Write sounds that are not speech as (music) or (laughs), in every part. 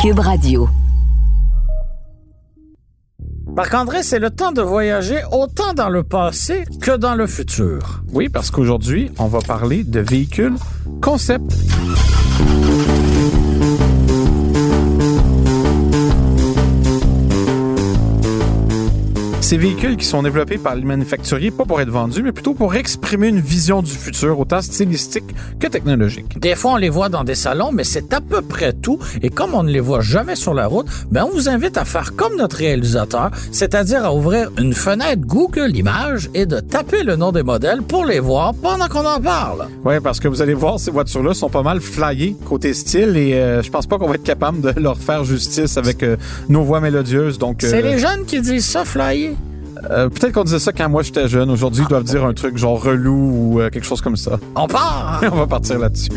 Cube Radio. Marc-André, c'est le temps de voyager autant dans le passé que dans le futur. Oui, parce qu'aujourd'hui, on va parler de véhicules concept. Ces véhicules qui sont développés par les manufacturiers, pas pour être vendus, mais plutôt pour exprimer une vision du futur, autant stylistique que technologique. Des fois, on les voit dans des salons, mais c'est à peu près tout. Et comme on ne les voit jamais sur la route, ben, on vous invite à faire comme notre réalisateur, c'est-à-dire à ouvrir une fenêtre Google Images et de taper le nom des modèles pour les voir pendant qu'on en parle. Oui, parce que vous allez voir, ces voitures-là sont pas mal flyées côté style et euh, je pense pas qu'on va être capable de leur faire justice avec euh, nos voix mélodieuses. Donc, C'est euh, les jeunes qui disent ça, flyer. Euh, peut-être qu'on disait ça quand moi j'étais jeune. Aujourd'hui, ils doivent dire un truc genre relou ou euh, quelque chose comme ça. On part! (laughs) on va partir là-dessus.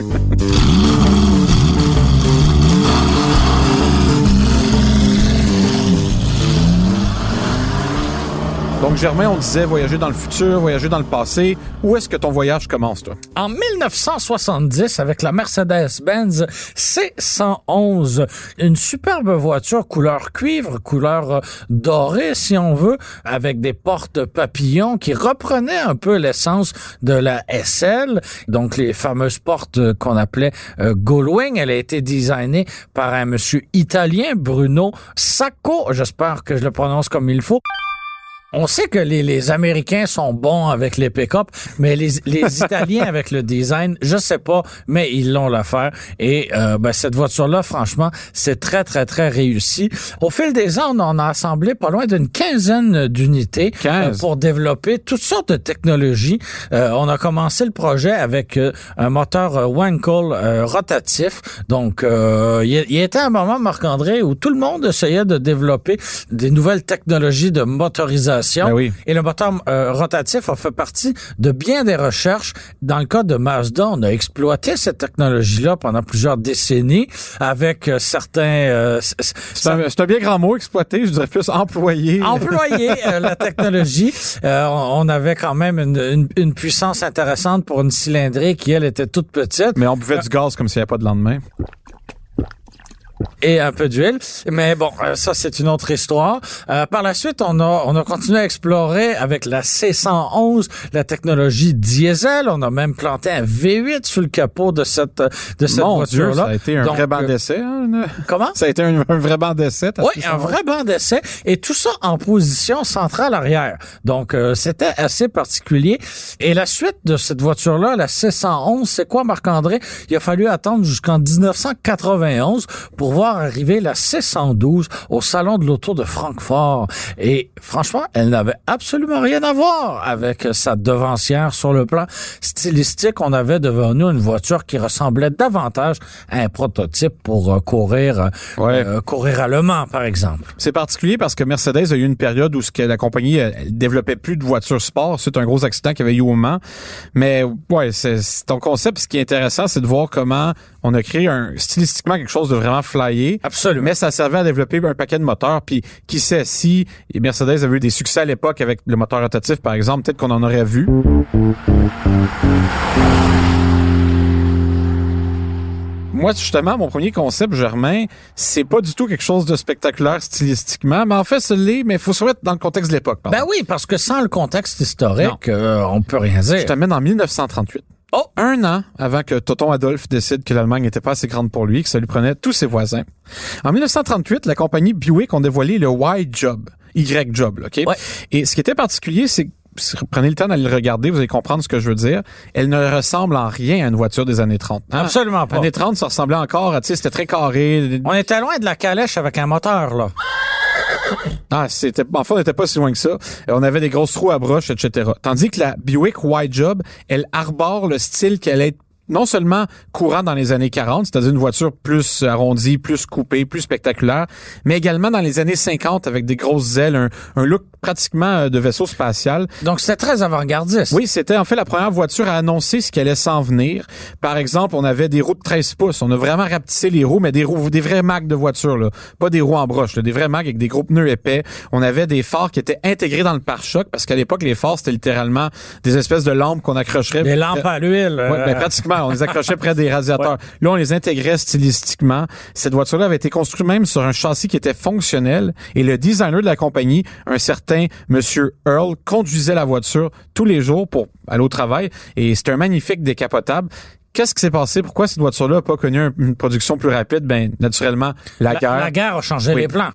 Donc, Germain, on disait voyager dans le futur, voyager dans le passé. Où est-ce que ton voyage commence, toi? En 1970, avec la Mercedes-Benz C111, une superbe voiture couleur cuivre, couleur euh, dorée, si on veut, avec des portes papillons qui reprenaient un peu l'essence de la SL, donc les fameuses portes euh, qu'on appelait euh, Gullwing. Elle a été designée par un monsieur italien, Bruno Sacco. J'espère que je le prononce comme il faut. On sait que les, les Américains sont bons avec les pick-up, mais les, les (laughs) Italiens avec le design, je sais pas, mais ils l'ont l'affaire. Et euh, ben, cette voiture-là, franchement, c'est très, très, très réussi. Au fil des ans, on en a assemblé pas loin d'une quinzaine d'unités euh, 15. pour développer toutes sortes de technologies. Euh, on a commencé le projet avec euh, un moteur Wankel euh, rotatif. Donc, euh, il y, y était un moment, Marc-André, où tout le monde essayait de développer des nouvelles technologies de motorisation. Ben oui. Et le moteur euh, rotatif a fait partie de bien des recherches. Dans le cas de Mazda, on a exploité cette technologie-là pendant plusieurs décennies avec euh, certains euh, C'est un, bien grand mot, exploité. Je dirais plus employer euh, (laughs) la technologie. On on avait quand même une, une- une puissance intéressante pour une cylindrée qui, elle, était toute petite Mais on buvait du gaz comme s'il n'y avait pas de lendemain. Et un peu d'huile. Mais bon, euh, ça, c'est une autre histoire. Euh, par la suite, on a, on a continué à explorer avec la C111 la technologie diesel. On a même planté un V8 sur le capot de cette, de cette Mon Dieu, voiture-là. ça a été un Donc, vrai banc euh, d'essai. hein, une- Comment? Ça a été un, un vrai banc d'essai. Oui, C111. un vrai banc d'essai et tout ça en position centrale arrière. Donc euh, c'était assez particulier. Et la suite de cette voiture-là, la C111, c'est quoi Marc-André? Il a fallu attendre jusqu'en 1991 pour voir arriver la C112 au salon de l'auto de Francfort. Et franchement, elle n'avait absolument rien à voir avec sa devancière sur le plan stylistique. On avait devant nous une voiture qui ressemblait davantage à un prototype pour euh, courir euh, Ouais. euh, courir à par exemple. C'est particulier parce que Mercedes a eu une période où ce que la compagnie elle, développait plus de voitures sport. C'est un gros accident qu'il y avait eu au Mans. Mais ouais, c'est ton concept. Ce qui est intéressant, c'est de voir comment on a créé un stylistiquement quelque chose de vraiment flyé. Absolument. Mais ça servait à développer un paquet de moteurs. Puis qui sait si Mercedes avait eu des succès à l'époque avec le moteur rotatif, par exemple, peut-être qu'on en aurait vu. Moi, justement, mon premier concept, Germain, c'est pas du tout quelque chose de spectaculaire stylistiquement, mais en fait, ce l'est, mais il faut se remettre dans le contexte de l'époque. Ben oui, parce que sans le contexte historique, euh, on peut rien Je dire. t'amène en 1938. Oh! Un an avant que Toton Adolphe décide que l'Allemagne n'était pas assez grande pour lui, que ça lui prenait tous ses voisins. En 1938, la compagnie Buick ont dévoilé le Y-Job. Y-Job, là, OK? Ouais. Et ce qui était particulier, c'est que si vous prenez le temps d'aller le regarder, vous allez comprendre ce que je veux dire. Elle ne ressemble en rien à une voiture des années 30. Hein? Absolument pas. Années 30, ça ressemblait encore à, tu sais, c'était très carré. On était loin de la calèche avec un moteur, là. Ah, c'était, enfin, on n'était pas si loin que ça. Euh, On avait des grosses trous à broche, etc. Tandis que la Buick White Job, elle arbore le style qu'elle est non seulement courant dans les années 40, c'est-à-dire une voiture plus arrondie, plus coupée, plus spectaculaire, mais également dans les années 50 avec des grosses ailes, un, un look pratiquement euh, de vaisseau spatial. Donc, c'était très avant-gardiste. Oui, c'était en fait la première voiture à annoncer ce qui allait s'en venir. Par exemple, on avait des roues de 13 pouces. On a vraiment rapetissé les roues, mais des roues, des vrais mags de voiture, là. Pas des roues en broche, là, des vrais mags avec des gros pneus épais. On avait des phares qui étaient intégrés dans le pare-choc parce qu'à l'époque, les phares, c'était littéralement des espèces de lampes qu'on accrocherait. Des lampes à l'huile. Ouais, euh, ben, pratiquement. On les accrochait près des radiateurs. Là, on les intégrait stylistiquement. Cette voiture-là avait été construite même sur un châssis qui était fonctionnel et le designer de la compagnie, un certain monsieur Earl, conduisait la voiture tous les jours pour aller au travail et c'était un magnifique décapotable. Qu'est-ce qui s'est passé? Pourquoi cette voiture-là n'a pas connu un- une production plus rapide? Ben, naturellement, la, la, guerre. la guerre a changé Oui. les plans.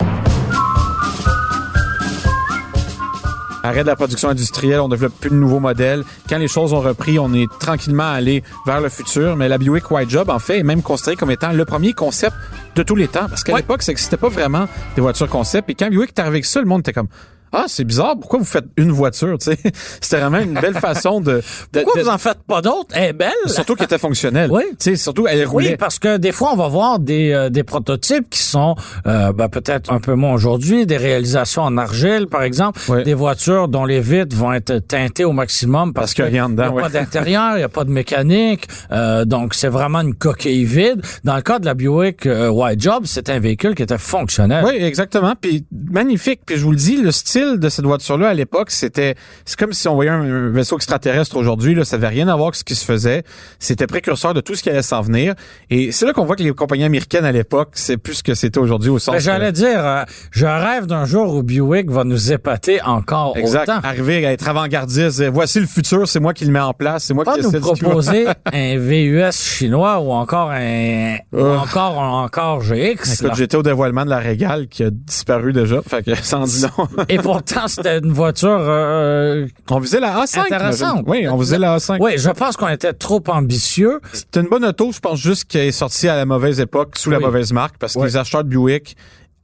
Arrêt de la production industrielle, on développe plus de nouveaux modèles. Quand les choses ont repris, on est tranquillement allé vers le futur. Mais la Buick White Job, en fait, est même considérée comme étant le premier concept de tous les temps. Parce qu'à Ouais. l'époque, ça n'existait pas vraiment des voitures concept. Et quand Buick est arrivé avec ça, le monde était comme ah, c'est bizarre, pourquoi vous faites une voiture, tu sais? (laughs) C'était vraiment une belle façon de... de- Pourquoi de- vous en faites pas d'autres? Elle est belle. Surtout qu'elle était fonctionnelle. Oui. Tu sais, surtout, elle roulait. Oui, parce que des fois, on va voir des, euh, des prototypes qui sont euh, ben, peut-être un peu moins aujourd'hui, des réalisations en argile, par exemple, Oui. des voitures dont les vitres vont être teintées au maximum parce, Parce qu'il y a dedans, n'y a ouais. pas (laughs) d'intérieur, il n'y a pas de mécanique, euh, donc c'est vraiment une coquille vide. Dans le cas de la Buick euh, White Job, c'est un véhicule qui était fonctionnel. Oui, exactement. Puis magnifique. Puis je vous le dis, le style de cette voiture-là à l'époque, c'était c'est comme si on voyait un, un vaisseau extraterrestre aujourd'hui. Là, ça avait rien à voir avec ce qui se faisait. C'était précurseur de tout ce qui allait s'en venir. Et c'est là qu'on voit que les compagnies américaines à l'époque, c'est plus ce que c'était aujourd'hui au sens. Ben, que- J'allais dire, euh, je rêve d'un jour où Buick va nous épater encore Exact. autant. Arriver à être avant-gardiste. Voici le futur, c'est moi qui le mets en place, c'est moi pas qui nous proposer (laughs) un VUS chinois ou encore un ou Euh. encore un encore GX. Écoute, j'étais au dévoilement de la Régale qui a disparu déjà. Fait que (laughs) sans dit non. Et pourtant, c'était une voiture. euh, on visait la A5. Intéressante. Oui, on visait la A5. oui, je pense qu'on était trop ambitieux. C'est une bonne auto, je pense juste qu'elle est sortie à la mauvaise époque, sous la mauvaise marque, parce que Oui. les acheteurs de Buick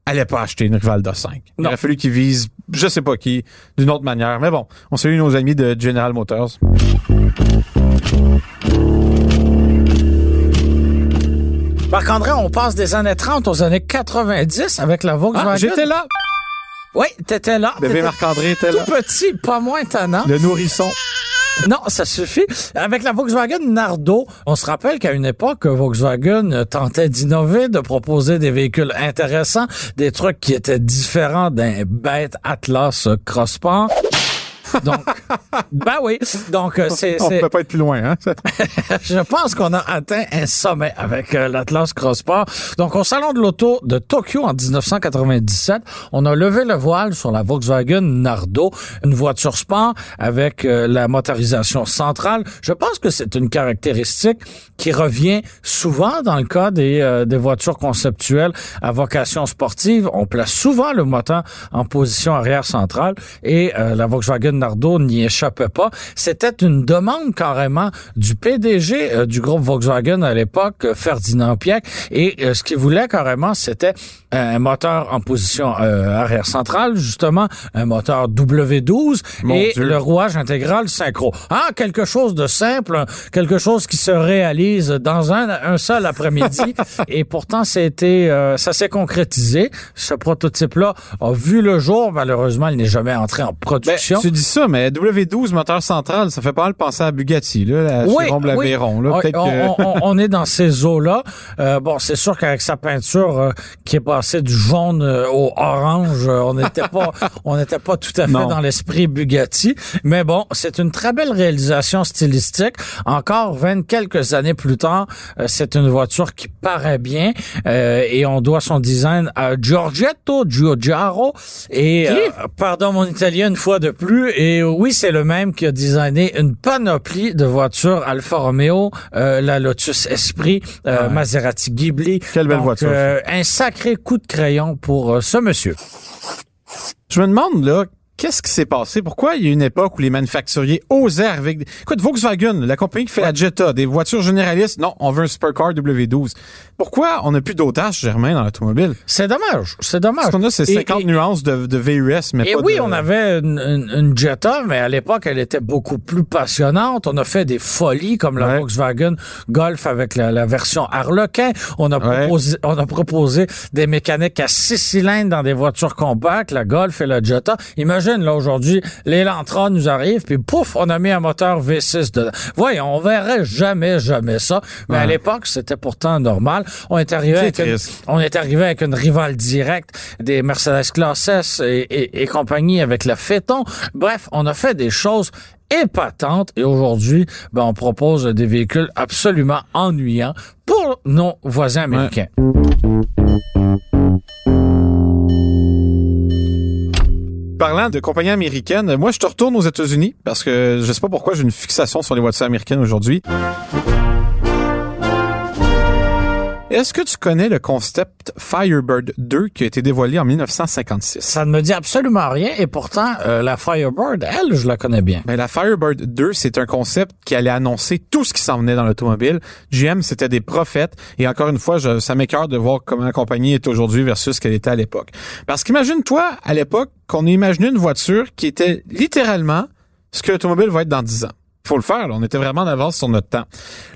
allaient pas acheter une Rival de 5. Il Non. aurait fallu qu'ils visent, je sais pas qui, d'une autre manière. Mais bon, on salue nos amis de General Motors. Marc-André, on passe des années 30 aux années 90 avec la Volkswagen. Ah, j'étais là. Oui, t'étais là. Bébé Marc-André était là. Tout petit, pas moins tannant. Le nourrisson. Non, ça suffit. Avec la Volkswagen Nardo, on se rappelle qu'à une époque, Volkswagen tentait d'innover, de proposer des véhicules intéressants, des trucs qui étaient différents d'un bête Atlas Crossport. Donc, ben oui. Donc, euh, c'est, On c'est- peut pas être plus loin, hein? (laughs) je pense qu'on a atteint un sommet avec euh, l'Atlas Crossport. Donc, au Salon de l'Auto de Tokyo en 1997, on a levé le voile sur la Volkswagen Nardo, une voiture sport avec euh, la motorisation centrale. Je pense que c'est une caractéristique qui revient souvent dans le cas des, euh, des voitures conceptuelles à vocation sportive. On place souvent le moteur en position arrière centrale et la Volkswagen N'y échappait pas. C'était une demande carrément du PDG euh, du groupe Volkswagen à l'époque, euh, Ferdinand Pieck, et euh, ce qu'il voulait carrément, c'était un moteur en position euh, arrière centrale, justement, un moteur W12 Mon et Dieu. le rouage intégral synchro. Ah, quelque chose de simple, quelque chose qui se réalise dans un, un seul après-midi. (laughs) et pourtant, c'était, ça s'est concrétisé. Ce prototype-là a vu le jour. Malheureusement, il n'est jamais entré en Ben, production. Ça, mais W12 moteur central, ça fait pas mal penser à Bugatti, là, Oui, oui. Là. On, que- on- on est dans ces eaux-là. Euh, bon, c'est sûr qu'avec sa peinture euh, qui est passée du jaune euh, au orange, euh, on n'était pas, (laughs) on n'était pas tout à fait Non. dans l'esprit Bugatti. Mais bon, c'est une très belle réalisation stylistique. Encore 20 quelques années plus tard, euh, c'est une voiture qui paraît bien euh, et on doit son design à Giorgetto Giugiaro et pardon mon italien une fois de plus et oui c'est le même qui a designé une panoplie de voitures Alfa Romeo, euh, la Lotus Esprit, euh, Ouais. Maserati Ghibli. Quelle belle Donc, voiture, euh, un sacré coup de crayon pour ce monsieur. Je me demande, là, qu'est-ce qui s'est passé? Pourquoi il y a une époque où les manufacturiers osaient avec. Écoute, Volkswagen, la compagnie qui fait la Jetta, des voitures généralistes, non, on veut un supercar W12. Pourquoi on n'a plus d'audace, Germain, dans l'automobile? C'est dommage, c'est dommage. Parce qu'on a ces Et- 50 et- nuances de, de VUS, mais Et pas oui, de... on avait une, une- une Jetta, mais à l'époque, elle était beaucoup plus passionnante. On a fait des folies comme la Ouais. Volkswagen Golf avec la, la version Harlequin. On a, Ouais. proposé, on a proposé des mécaniques à six cylindres dans des voitures compactes, la Golf et la Jetta. Imagine, là, aujourd'hui, l'Elantra nous arrive, puis pouf, on a mis un moteur V6 dedans. Voyons, on verrait jamais, jamais ça. Mais à l'époque, c'était pourtant normal. On est arrivé avec une, triste. on est arrivé avec une rivale directe des Mercedes Classe S et, et- et compagnie avec la Phaeton. Bref, on a fait des choses épatantes et aujourd'hui, ben, on propose des véhicules absolument ennuyants pour nos voisins américains. Parlant de compagnie américaine, moi je te retourne aux États-Unis parce que je sais pas pourquoi j'ai une fixation sur les voitures américaines aujourd'hui. Est-ce que tu connais le concept Firebird 2 qui a été dévoilé en 1956? Ça ne me dit absolument rien et pourtant, euh, la Firebird, elle, je la connais bien. Ben, la Firebird 2, c'est un concept qui allait annoncer tout ce qui s'en venait dans l'automobile. GM, c'était des prophètes. Et encore une fois, je, ça m'écœure de voir comment la compagnie est aujourd'hui versus ce qu'elle était à l'époque. Parce qu'imagine-toi, à l'époque, qu'on ait imaginé une voiture qui était littéralement ce que l'automobile va être dans 10 ans. Faut le faire, là. on était vraiment en avance sur notre temps.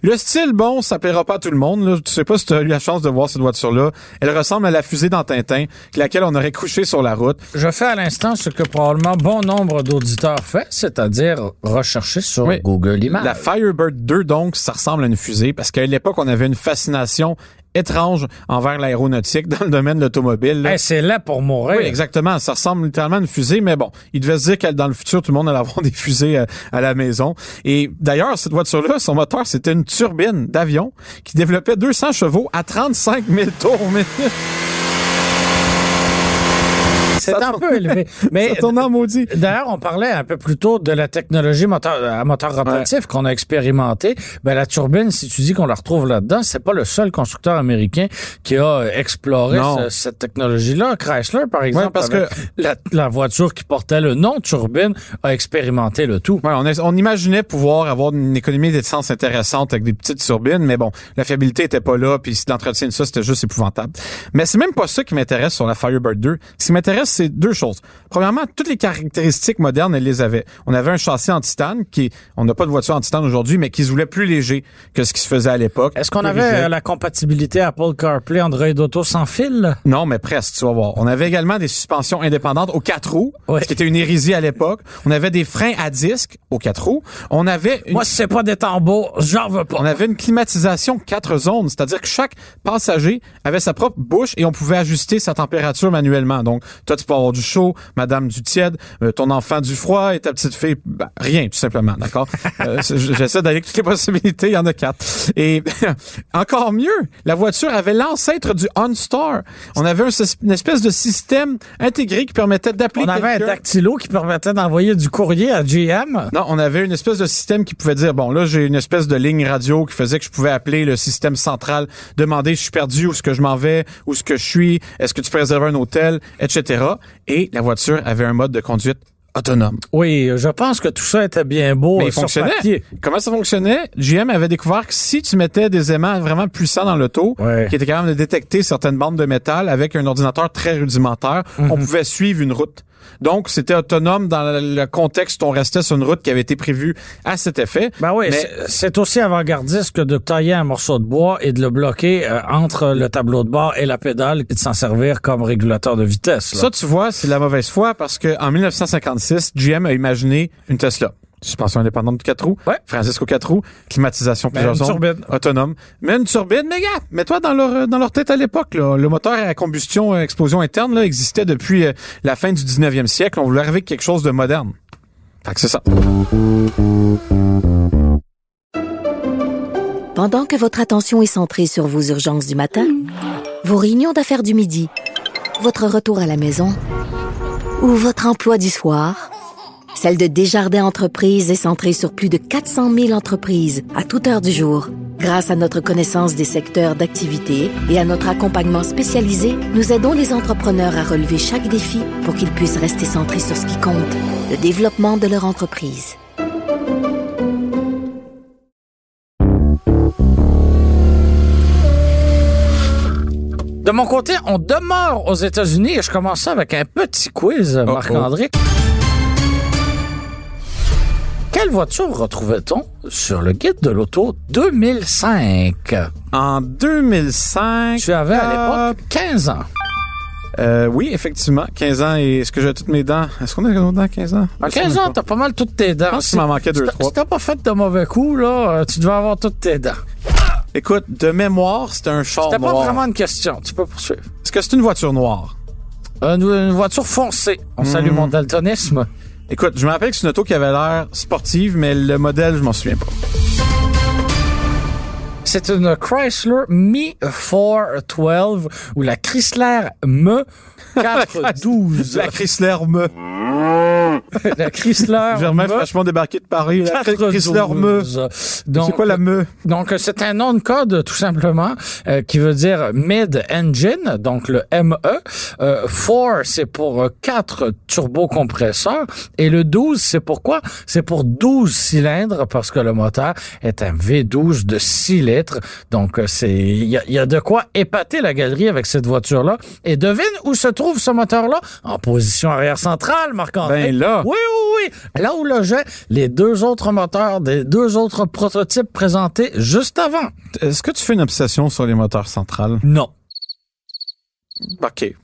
Le style, bon, ça plaira pas à tout le monde. Là. Je sais pas si tu as eu la chance de voir cette voiture-là. Elle ressemble à la fusée dans Tintin, laquelle on aurait couché sur la route. Je fais à l'instant ce que probablement bon nombre d'auditeurs fait, c'est-à-dire rechercher sur Oui. Google Images. La Firebird 2, donc, ça ressemble à une fusée parce qu'à l'époque, on avait une fascination étrange envers l'aéronautique dans le domaine de l'automobile. Hey, c'est là pour mourir. Oui, exactement. Ça ressemble littéralement à une fusée, mais bon, il devait se dire que dans le futur, tout le monde allait avoir (laughs) des fusées à, à la maison. Et d'ailleurs, cette voiture-là, son moteur, c'était une turbine d'avion qui développait 200 chevaux à 35 000 tours minute. C'est un peu élevé. (laughs) Mais Ça tourne en maudit. D'ailleurs, on parlait un peu plus tôt de la technologie moteur, à moteur rotatif qu'on a expérimenté. Ben, la turbine, si tu dis qu'on la retrouve là-dedans, c'est pas le seul constructeur américain qui a exploré Non. ce- cette technologie-là. Chrysler, par exemple, parce avec la, la voiture qui portait le nom turbine, a expérimenté le tout. Ouais, on, est- on imaginait pouvoir avoir une économie d'essence intéressante avec des petites turbines, mais bon, la fiabilité était pas là, puis l'entretien de ça, c'était juste épouvantable. Mais c'est même pas ça qui m'intéresse sur la Firebird 2. Ce qui m'intéresse, c'est deux choses. Premièrement, toutes les caractéristiques modernes, elle les avait. On avait un châssis en titane, qui, on n'a pas de voiture en titane aujourd'hui, mais qui se voulait plus léger que ce qui se faisait à l'époque. Est-ce qu'on avait rigide. euh, la compatibilité Apple CarPlay Android Auto sans fil? Non, mais presque, tu vas voir. On avait également des suspensions indépendantes aux quatre roues, ce qui était une hérésie à l'époque. On avait des freins à disque aux quatre roues. On avait une Moi, si c'est pas des tambours, j'en veux pas. On avait une climatisation quatre zones, c'est-à-dire que chaque passager avait sa propre bouche et on pouvait ajuster sa température manuellement. Donc, toi, tu du chaud, madame du tiède, euh, ton enfant du froid et ta petite fille, ben, rien, tout simplement, d'accord? (laughs) Euh, J'essaie d'aller avec toutes les possibilités, il y en a quatre. Et (laughs) encore mieux, la voiture avait l'ancêtre du OnStar. On avait un- une espèce de système intégré qui permettait d'appeler On avait un dactylo qui permettait d'envoyer du courrier à GM. Non, on avait une espèce de système qui pouvait dire, bon, là, j'ai une espèce de ligne radio qui faisait que je pouvais appeler le système central, demander si je suis perdu, où est-ce que je m'en vais, où est-ce que je suis, est-ce que tu peux réserver un hôtel, etc. Et la voiture avait un mode de conduite autonome. Oui, je pense que tout ça était bien beau Mais euh, il sur fonctionnait. papier. Comment ça fonctionnait? GM avait découvert que si tu mettais des aimants vraiment puissants dans l'auto, Ouais. qui étaient capables de détecter certaines bandes de métal avec un ordinateur très rudimentaire, Mhm. on pouvait suivre une route. Donc, c'était autonome dans le contexte où on restait sur une route qui avait été prévue à cet effet. Ben oui, Mais- c'est- aussi avant-gardiste que de tailler un morceau de bois et de le bloquer euh, entre le tableau de bord et la pédale et de s'en servir comme régulateur de vitesse. là. Ça, tu vois, c'est la mauvaise foi parce que en 1956, GM a imaginé une Tesla. Suspension indépendante de quatre roues, Ouais. Francisco quatre roues, climatisation plusieurs une zones, turbine. autonome. Mais une turbine, mais gars, mets-toi dans leur dans leur tête à l'époque. Le moteur à combustion, à explosion interne, là, existait depuis euh, la fin du 19e siècle. On voulait arriver avec quelque chose de moderne. Fait que c'est ça. Pendant que votre attention est centrée sur vos urgences du matin, vos réunions d'affaires du midi, votre retour à la maison ou votre emploi du soir, celle de Desjardins Entreprises est centrée sur plus de 400 000 entreprises à toute heure du jour. Grâce à notre connaissance des secteurs d'activité et à notre accompagnement spécialisé, nous aidons les entrepreneurs à relever chaque défi pour qu'ils puissent rester centrés sur ce qui compte, le développement de leur entreprise. De mon côté, on demeure aux États-Unis et je commence ça avec un petit quiz, Marc-André. Quelle voiture retrouvait-on sur le guide de l'auto 2005? En 2005... Tu avais à l'époque 15 ans. Euh, oui, effectivement. 15 ans et est-ce que j'ai toutes mes dents? Est-ce qu'on a nos dents à 15 ans? À 15 ans, t'as pas mal toutes tes dents. Je pense qu'il m'en manquait deux, Si trois. t'as pas fait de mauvais coups, là, euh, tu devais avoir toutes tes dents. Écoute, de mémoire, c'était un char C'était pas noir. vraiment une question. Tu peux poursuivre. Est-ce que c'est une voiture noire? Une, une voiture foncée. On salue Hmm. mon daltonisme. Écoute, je me rappelle que c'est une auto qui avait l'air sportive, mais le modèle, je m'en souviens pas. C'est une Chrysler Me 412 ou la Chrysler Me (laughs) 412. La Chrysler me. (laughs) la Chrysler Germain Me franchement débarqué de Paris. La 412. Chrysler me. Donc, C'est quoi la me? Donc, c'est un nom de code, tout simplement, euh, qui veut dire mid-engine, donc le ME. Euh, 4, c'est pour euh, 4 turbocompresseurs. Et le 12, c'est pourquoi? C'est pour 12 cylindres, parce que le moteur est un V12 de 6 litres. Donc, euh, c'est il y y a de quoi épater la galerie avec cette voiture-là. Et devine où se trouve ce moteur-là? En position arrière centrale, Marc-André. Ben là. Oui, oui, oui. Là où logeaient les deux autres moteurs des deux autres prototypes présentés juste avant. Est-ce que tu fais une obsession sur les moteurs centrales? Non. OK.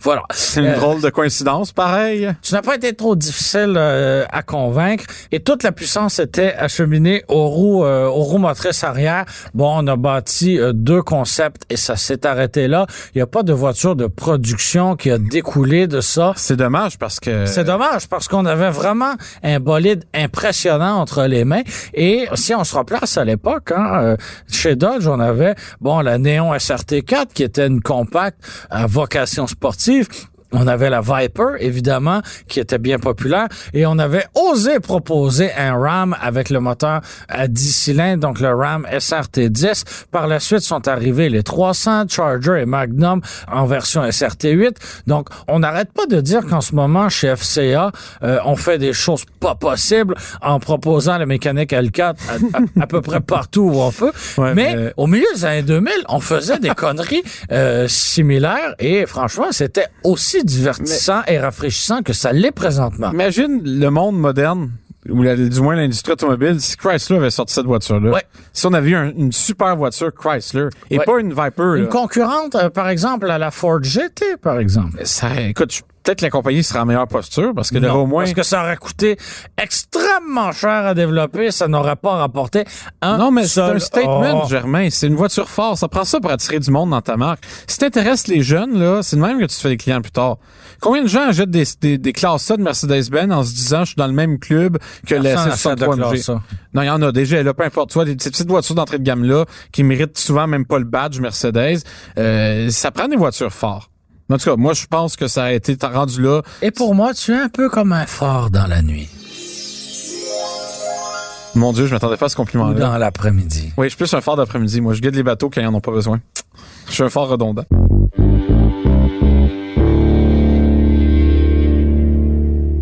Voilà. C'est une Euh, drôle de coïncidence, pareil. Tu n'as pas été trop difficile euh, à convaincre et toute la puissance était acheminée aux roues, euh, aux roues motrices arrière. Bon, on a bâti euh, deux concepts et ça s'est arrêté là. Il n'y a pas de voiture de production qui a découlé de ça. C'est dommage parce que... C'est dommage parce qu'on avait vraiment un bolide impressionnant entre les mains. Et si on se replace à l'époque, hein, euh, chez Dodge, on avait bon la Néon SRT4 qui était une compacte à vocation sportive. sportif, On avait la Viper, évidemment, qui était bien populaire. Et on avait osé proposer un Ram avec le moteur à 10 cylindres, donc le Ram SRT10. Par la suite sont arrivés les 300, Charger et Magnum en version SRT8. Donc, on n'arrête pas de dire qu'en ce moment, chez FCA, euh, on fait des choses pas possibles en proposant la mécanique L4 à, à- à peu près partout où on peut. Ouais, mais mais- au milieu des années 2000, on faisait des conneries euh, similaires et franchement, c'était aussi divertissant et rafraîchissant que ça l'est présentement. Imagine le monde moderne, ou la- du moins l'industrie automobile, si Chrysler avait sorti cette voiture-là. Ouais. Si on avait eu un- une super voiture Chrysler, et Ouais. pas une Viper, Une là, concurrente, euh, par exemple, à la Ford GT, par exemple. ça, écoute, je- peut-être que la compagnie serait en meilleure posture parce que Non, au moins... Parce que ça aurait coûté extrêmement cher à développer, ça n'aurait pas rapporté un Non, mais c'est un statement, Oh. Germain. C'est une voiture forte. Ça prend ça pour attirer du monde dans ta marque. Si t'intéresses les jeunes, là, c'est de même que tu te fais des clients plus tard. Combien de gens achètent des, des, des classes A de Mercedes-Benz en se disant je suis dans le même club que la Personne achète de 63 MG? classe A. Non, il y en a déjà, là, peu importe. Tu vois, des, ces petites voitures d'entrée de gamme-là, qui méritent souvent même pas le badge Mercedes, euh, ça prend des voitures fortes. En tout cas, moi, je pense que ça a été rendu là. Et pour moi, tu es un peu comme un phare dans la nuit Mon Dieu, je m'attendais pas à ce compliment-là. dans l'après-midi. Oui, je suis plus un phare d'après-midi. Moi, je guide les bateaux quand ils en ont pas besoin. Je suis un phare redondant.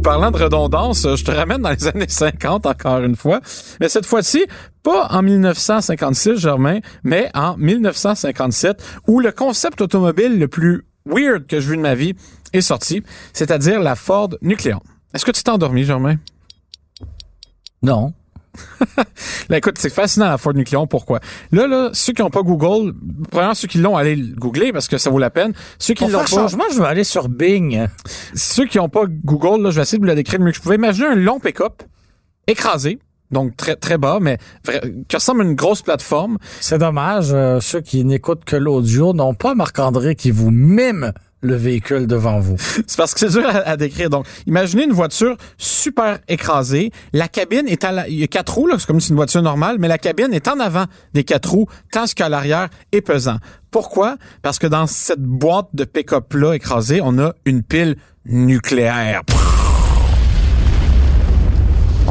Parlant de redondance, je te ramène dans les années 50 encore une fois. Mais cette fois-ci, pas en 1956, Germain, mais en 1957, où le concept automobile le plus weird que j'ai vu de ma vie est sorti, c'est-à-dire la Ford Nucleon. Est-ce que tu t'es endormi, Germain? Non. Là, (laughs) écoute, c'est fascinant la Ford Nucleon. Pourquoi? Là, là, ceux qui n'ont pas Google, premièrement, ceux qui l'ont, allez le googler parce que ça vaut la peine. Ceux qui l'ont pas, changement, je vais aller sur Bing. ceux qui n'ont pas Google, là, je vais essayer de vous la décrire le mieux que je pouvais. Imaginez un long pick-up écrasé, donc très très bas, mais qui ressemble à une grosse plateforme. C'est dommage, euh, ceux qui n'écoutent que l'audio n'ont pas Marc-André qui vous mime le véhicule devant vous. (laughs) C'est parce que c'est dur à, à décrire. Donc, imaginez une voiture super écrasée. La cabine est à la, il y a quatre roues, là, c'est comme si c'est une voiture normale, mais la cabine est en avant des quatre roues, tandis qu'à l'arrière est pesant. Pourquoi? Parce que dans cette boîte de pick-up-là écrasée, on a une pile nucléaire.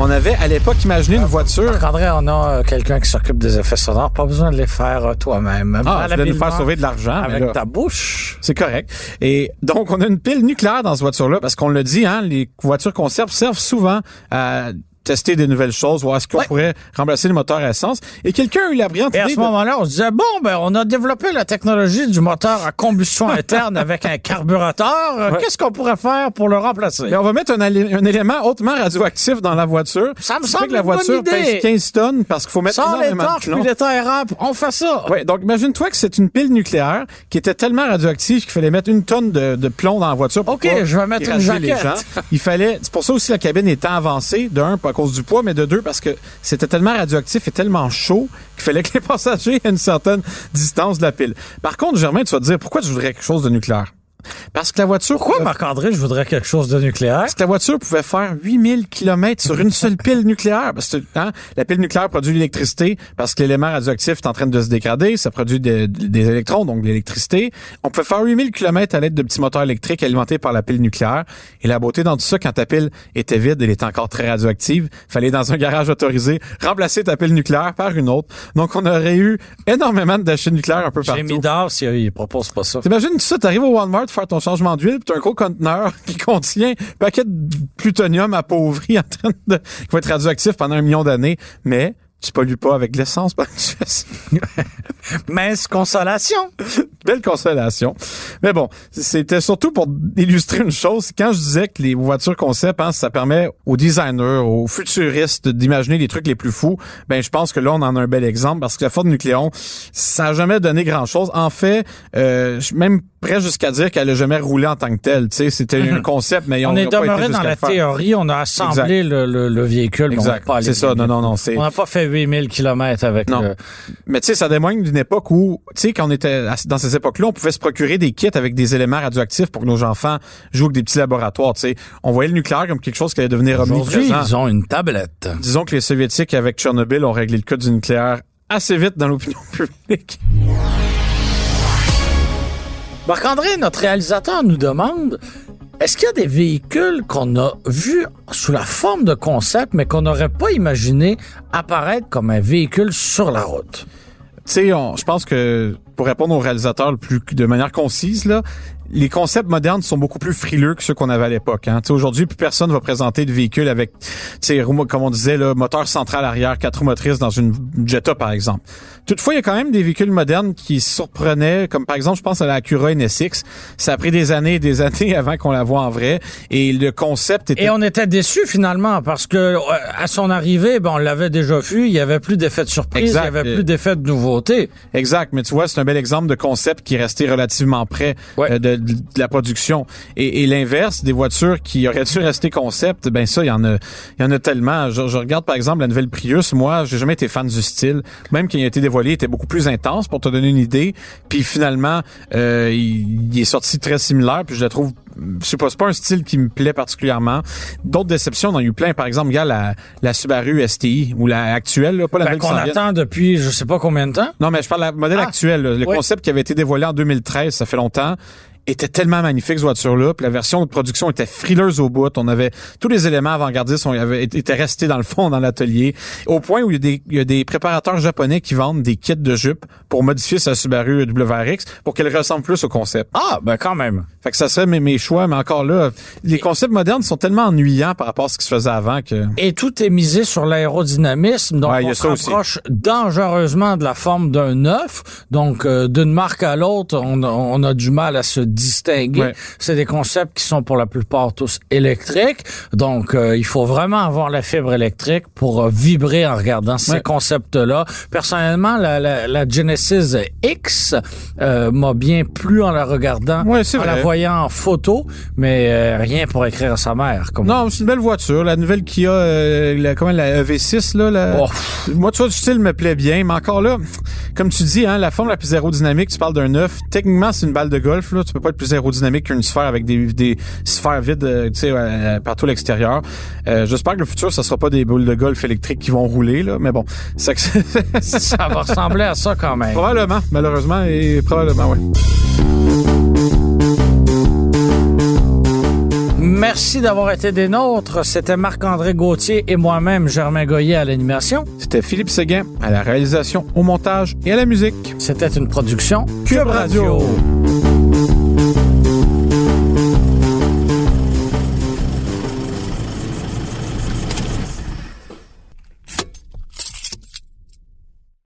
On avait à l'époque imaginé une voiture. André, on a quelqu'un qui s'occupe des effets sonores. Pas besoin de les faire euh, toi-même. Ah, tu nous faire sauver de l'argent. Avec ta bouche. C'est correct. Et donc, on a une pile nucléaire dans cette voiture-là parce qu'on le dit, hein, les voitures conserves servent souvent à tester des nouvelles choses, voir est-ce qu'on pourrait remplacer le moteur à essence. Et quelqu'un a eu la brillante Et à ce moment-là, on se disait, bon, ben, on a développé la technologie du moteur à combustion (laughs) interne avec un carburateur. Qu'est-ce qu'on pourrait faire pour le remplacer? Ben, on va mettre un, élément hautement radioactif dans la voiture. Ça me semble que la voiture pèse 15 tonnes parce qu'il faut mettre Sans les torches puis les on fait ça. Oui, donc imagine-toi que c'est une pile nucléaire qui était tellement radioactive qu'il fallait mettre une tonne de, plomb dans la voiture pour OK, je vais mettre une jaquette. Il fallait, c'est pour ça aussi la cabine était avancée, d'un, à cause du poids, mais de deux, parce que c'était tellement radioactif et tellement chaud qu'il fallait (laughs) que les passagers aient une certaine distance de la pile. Par contre, Germain, tu vas te dire, pourquoi tu voudrais quelque chose de nucléaire? Parce que la voiture... Pourquoi, Marc-André, je voudrais quelque chose de nucléaire? Parce que la voiture pouvait faire 8000 km sur une seule pile nucléaire. Parce que hein, la pile nucléaire produit l'électricité parce que l'élément radioactif est en train de se dégrader. Ça produit des électrons, donc de l'électricité. On pouvait faire 8000 km à l'aide de petits moteurs électriques alimentés par la pile nucléaire. Et la beauté dans tout ça, quand ta pile était vide, elle était encore très radioactive, fallait dans un garage autorisé remplacer ta pile nucléaire par une autre. Donc, on aurait eu énormément de déchets nucléaires un peu partout. J'ai mis d'or s'il propose pas ça. T'imagines ça, t'arrives au Walmart faire ton changement d'huile, puis t'as un gros conteneur (laughs) qui contient un paquet de plutonium appauvri en train de, qui va être radioactif pendant un million d'années, mais tu pollues pas avec l'essence. (laughs) (laughs) Mince consolation. Belle consolation. Mais bon, c'était surtout pour illustrer une chose. Quand je disais que les voitures concept, hein, ça permet aux designers, aux futuristes d'imaginer les trucs les plus fous, ben je pense que là, on en a un bel exemple parce que la Ford Nucléon, ça n'a jamais donné grand-chose. En fait, euh, même prêt jusqu'à dire qu'elle a jamais roulé en tant que telle. Tu sais, c'était un mhm. concept, mais on, on est demeuré dans la théorie. On a assemblé le, le, le, véhicule. Exact. C'est ça. Non, non, non. On n'a pas fait 8000 km avec. Non. Mais tu sais, ça témoigne d'une époque où, tu sais, quand on était dans ces époques-là, on pouvait se procurer des kits avec des éléments radioactifs pour que nos enfants jouent avec des petits laboratoires. Tu sais, on voyait le nucléaire comme quelque chose qui allait devenir omniprésent. Ils ont une tablette. Disons que les soviétiques avec Tchernobyl ont réglé le cas du nucléaire assez vite dans l'opinion (laughs) publique. Marc-André, notre réalisateur, nous demande est-ce qu'il y a des véhicules qu'on a vus sous la forme de concept, mais qu'on n'aurait pas imaginé apparaître comme un véhicule sur la route? Tu sais, je pense que pour répondre aux réalisateurs le plus de manière concise, là, les concepts modernes sont beaucoup plus frileux que ceux qu'on avait à l'époque. Hein. Aujourd'hui, plus personne va présenter de véhicules avec, comme on disait, le moteur central arrière, quatre roues motrices dans une Jetta, par exemple. Toutefois, il y a quand même des véhicules modernes qui surprenaient, comme par exemple, je pense à la Acura NSX. Ça a pris des années et des (laughs) années avant qu'on la voit en vrai. Et le concept était... Et on était déçus finalement, parce que euh, à son arrivée, ben, on l'avait déjà vu, il y avait plus d'effet de surprise, il y avait plus d'effet de nouveauté. Exact, mais tu vois, c'est un bel exemple de concept qui est resté relativement près euh, de de, la production. Et, et l'inverse, des voitures qui auraient dû rester concept, ben ça, il y en a, il y en a tellement. Je, je, regarde par exemple la nouvelle Prius. Moi, j'ai jamais été fan du style. Même quand il a été dévoilé, il était beaucoup plus intense pour te donner une idée. Puis finalement, euh, il, est sorti très similaire. Puis je la trouve je sais pas, c'est pas un style qui me plaît particulièrement. D'autres déceptions, on en a eu plein. Par exemple, regarde la, la Subaru STI ou la actuelle, là, pas la ben, qu'on attend depuis je sais pas combien de temps? Non, mais je parle du modèle ah. actuel. Le concept qui avait été dévoilé en 2013, ça fait longtemps était tellement magnifique, cette voiture-là. Puis la version de production était frileuse au bout. On avait tous les éléments avant-gardistes on avait, étaient restés dans le fond, dans l'atelier. Au point où il y, a des, il y, a des, préparateurs japonais qui vendent des kits de jupe pour modifier sa Subaru WRX pour qu'elle ressemble plus au concept. Ah, ben quand même. Fait que ça serait mes, mes choix, mais encore là, les concepts modernes sont tellement ennuyants par rapport à ce qui se faisait avant que... Et tout est misé sur l'aérodynamisme. Donc, on se rapproche dangereusement de la forme d'un œuf. Donc, euh, d'une marque à l'autre, on, on a du mal à se distinguer. C'est des concepts qui sont pour la plupart tous électriques. Donc, euh, il faut vraiment avoir la fibre électrique pour euh, vibrer en regardant ces concepts-là. Personnellement, la, la, la, Genesis X euh, m'a bien plu en la regardant, en la voyant en photo, mais rien pour écrire à sa mère. Comme... Non, c'est une belle voiture. La nouvelle Kia, la, comment, la EV6, là, la... Oh. moi, tu vois, le style me plaît bien, mais encore là, comme tu dis, hein, la forme la plus aérodynamique, tu parles d'un œuf. Techniquement, c'est une balle de golf. Là. Tu peux pas être plus aérodynamique qu'une sphère avec des, des sphères vides euh, tu sais, euh, partout à l'extérieur. Euh, J'espère que le futur, ça sera pas des boules de golf électriques qui vont rouler, là, mais bon. Ça, ça va ressembler à ça quand même. Probablement, malheureusement, et probablement, oui. Merci d'avoir été des nôtres. C'était Marc-André Gauthier et moi-même, Germain Goyer à l'animation. C'était Philippe Séguin à la réalisation, au montage et à la musique. C'était une production Cube Radio.